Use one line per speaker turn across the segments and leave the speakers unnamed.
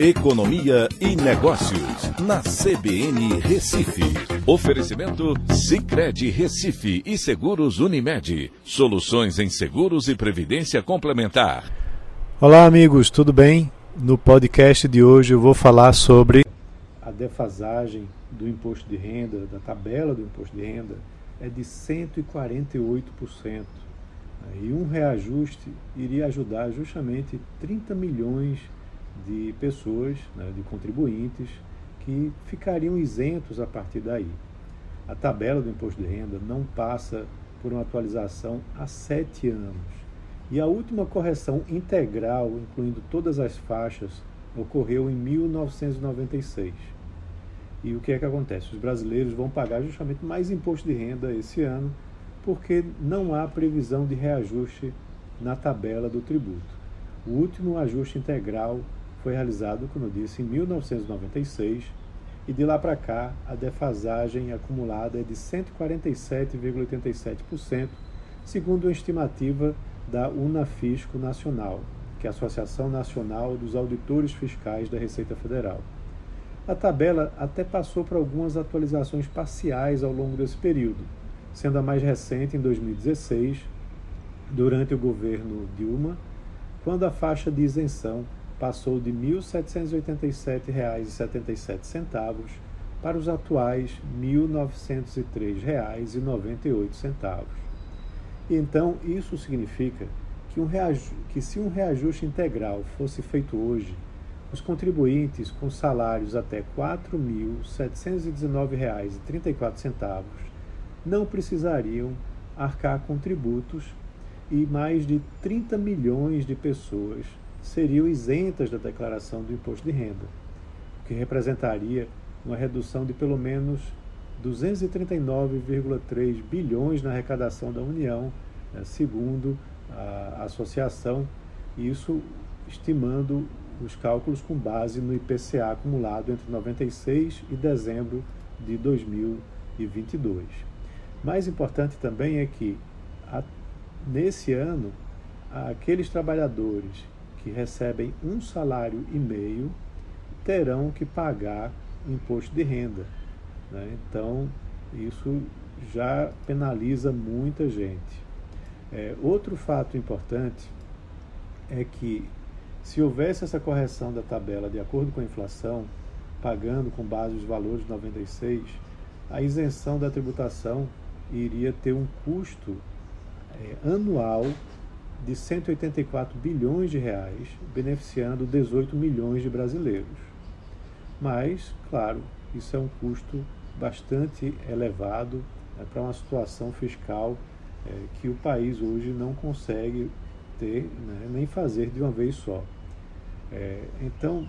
Economia e Negócios, na CBN Recife. Oferecimento Cicred Recife e Seguros Unimed. Soluções em seguros e previdência complementar.
Olá, amigos, tudo bem? No podcast de hoje eu vou falar sobre a defasagem do imposto de renda, da tabela do imposto de renda, é de 148%. E um reajuste iria ajudar justamente 30 milhões de de pessoas, né, de contribuintes, que ficariam isentos a partir daí. A tabela do imposto de renda não passa por uma atualização há sete anos. E a última correção integral, incluindo todas as faixas, ocorreu em 1996. E o que é que acontece? Os brasileiros vão pagar justamente mais imposto de renda esse ano, porque não há previsão de reajuste na tabela do tributo. O último ajuste integral foi realizado, como eu disse, em 1996 e de lá para cá a defasagem acumulada é de 147,87%, segundo a estimativa da Unafisco Nacional, que é a Associação Nacional dos Auditores Fiscais da Receita Federal. A tabela até passou por algumas atualizações parciais ao longo desse período, sendo a mais recente em 2016, durante o governo Dilma, quando a faixa de isenção passou de R$ 1.787,77 para os atuais R$ 1.903,98. E então isso significa que, um que se um reajuste integral fosse feito hoje, os contribuintes com salários até R$ 4.719,34 não precisariam arcar com tributos e mais de 30 milhões de pessoas seriam isentas da declaração do imposto de renda, o que representaria uma redução de pelo menos 239,3 bilhões na arrecadação da União, né, segundo a associação, isso estimando os cálculos com base no IPCA acumulado entre 96 e dezembro de 2022. Mais importante também é que, nesse ano, aqueles trabalhadores que recebem um salário e meio terão que pagar imposto de renda. Né? Então, isso já penaliza muita gente. É, outro fato importante é que, se houvesse essa correção da tabela de acordo com a inflação, pagando com base os valores de 96, a isenção da tributação iria ter um custo é, anual de 184 bilhões de reais, beneficiando 18 milhões de brasileiros. Mas, claro, isso é um custo bastante elevado né, para uma situação fiscal é, que o país hoje não consegue ter né, nem fazer de uma vez só. É, então,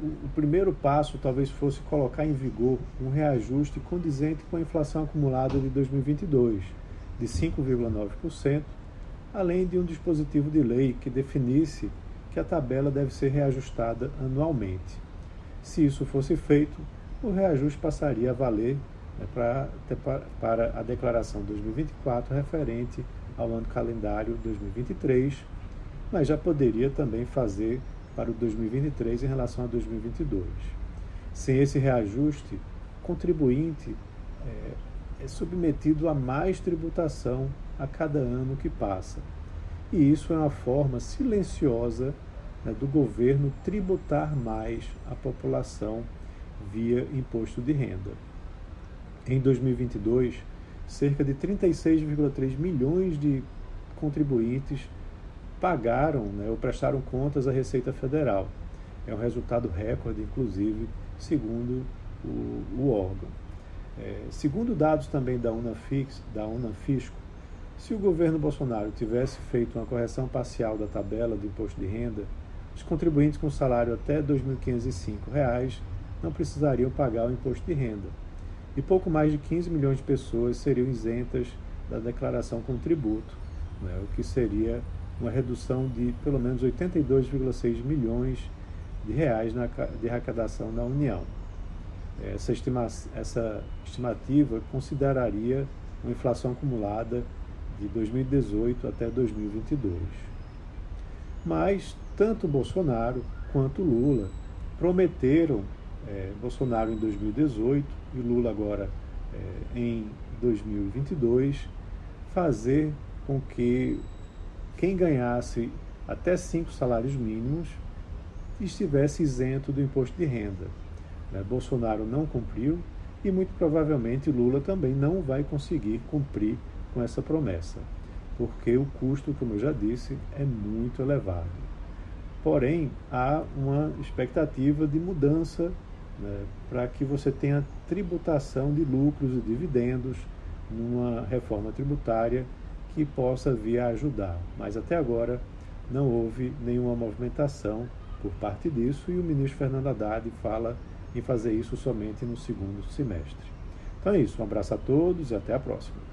o, o primeiro passo talvez fosse colocar em vigor um reajuste condizente com a inflação acumulada de 2022, de 5,9%, além de um dispositivo de lei que definisse que a tabela deve ser reajustada anualmente. Se isso fosse feito, o reajuste passaria a valer né, pra, para a declaração 2024 referente ao ano calendário 2023, mas já poderia também fazer para o 2023 em relação a 2022. Sem esse reajuste, contribuinte é, é submetido a mais tributação a cada ano que passa. E isso é uma forma silenciosa né, do governo tributar mais a população via imposto de renda. Em 2022, cerca de 36,3 milhões de contribuintes pagaram né, ou prestaram contas à Receita Federal. É um resultado recorde, inclusive, segundo o, o órgão. É, segundo dados também da Unafix, da Unafisco, se o governo Bolsonaro tivesse feito uma correção parcial da tabela do imposto de renda, os contribuintes com salário até R$ 2.505 não precisariam pagar o imposto de renda. E pouco mais de 15 milhões de pessoas seriam isentas da declaração com tributo, né, o que seria uma redução de pelo menos 82,6 milhões de reais na, de arrecadação da União. Essa, estima, essa estimativa consideraria uma inflação acumulada de 2018 até 2022. Mas tanto Bolsonaro quanto Lula prometeram, é, Bolsonaro em 2018 e Lula agora é, em 2022, fazer com que quem ganhasse até cinco salários mínimos estivesse isento do imposto de renda. Né? Bolsonaro não cumpriu e muito provavelmente Lula também não vai conseguir cumprir com essa promessa, porque o custo, como eu já disse, é muito elevado. Porém, há uma expectativa de mudança né, para que você tenha tributação de lucros e dividendos numa reforma tributária que possa vir a ajudar. Mas até agora não houve nenhuma movimentação por parte disso e o ministro Fernando Haddad fala em fazer isso somente no segundo semestre. Então é isso, um abraço a todos e até a próxima.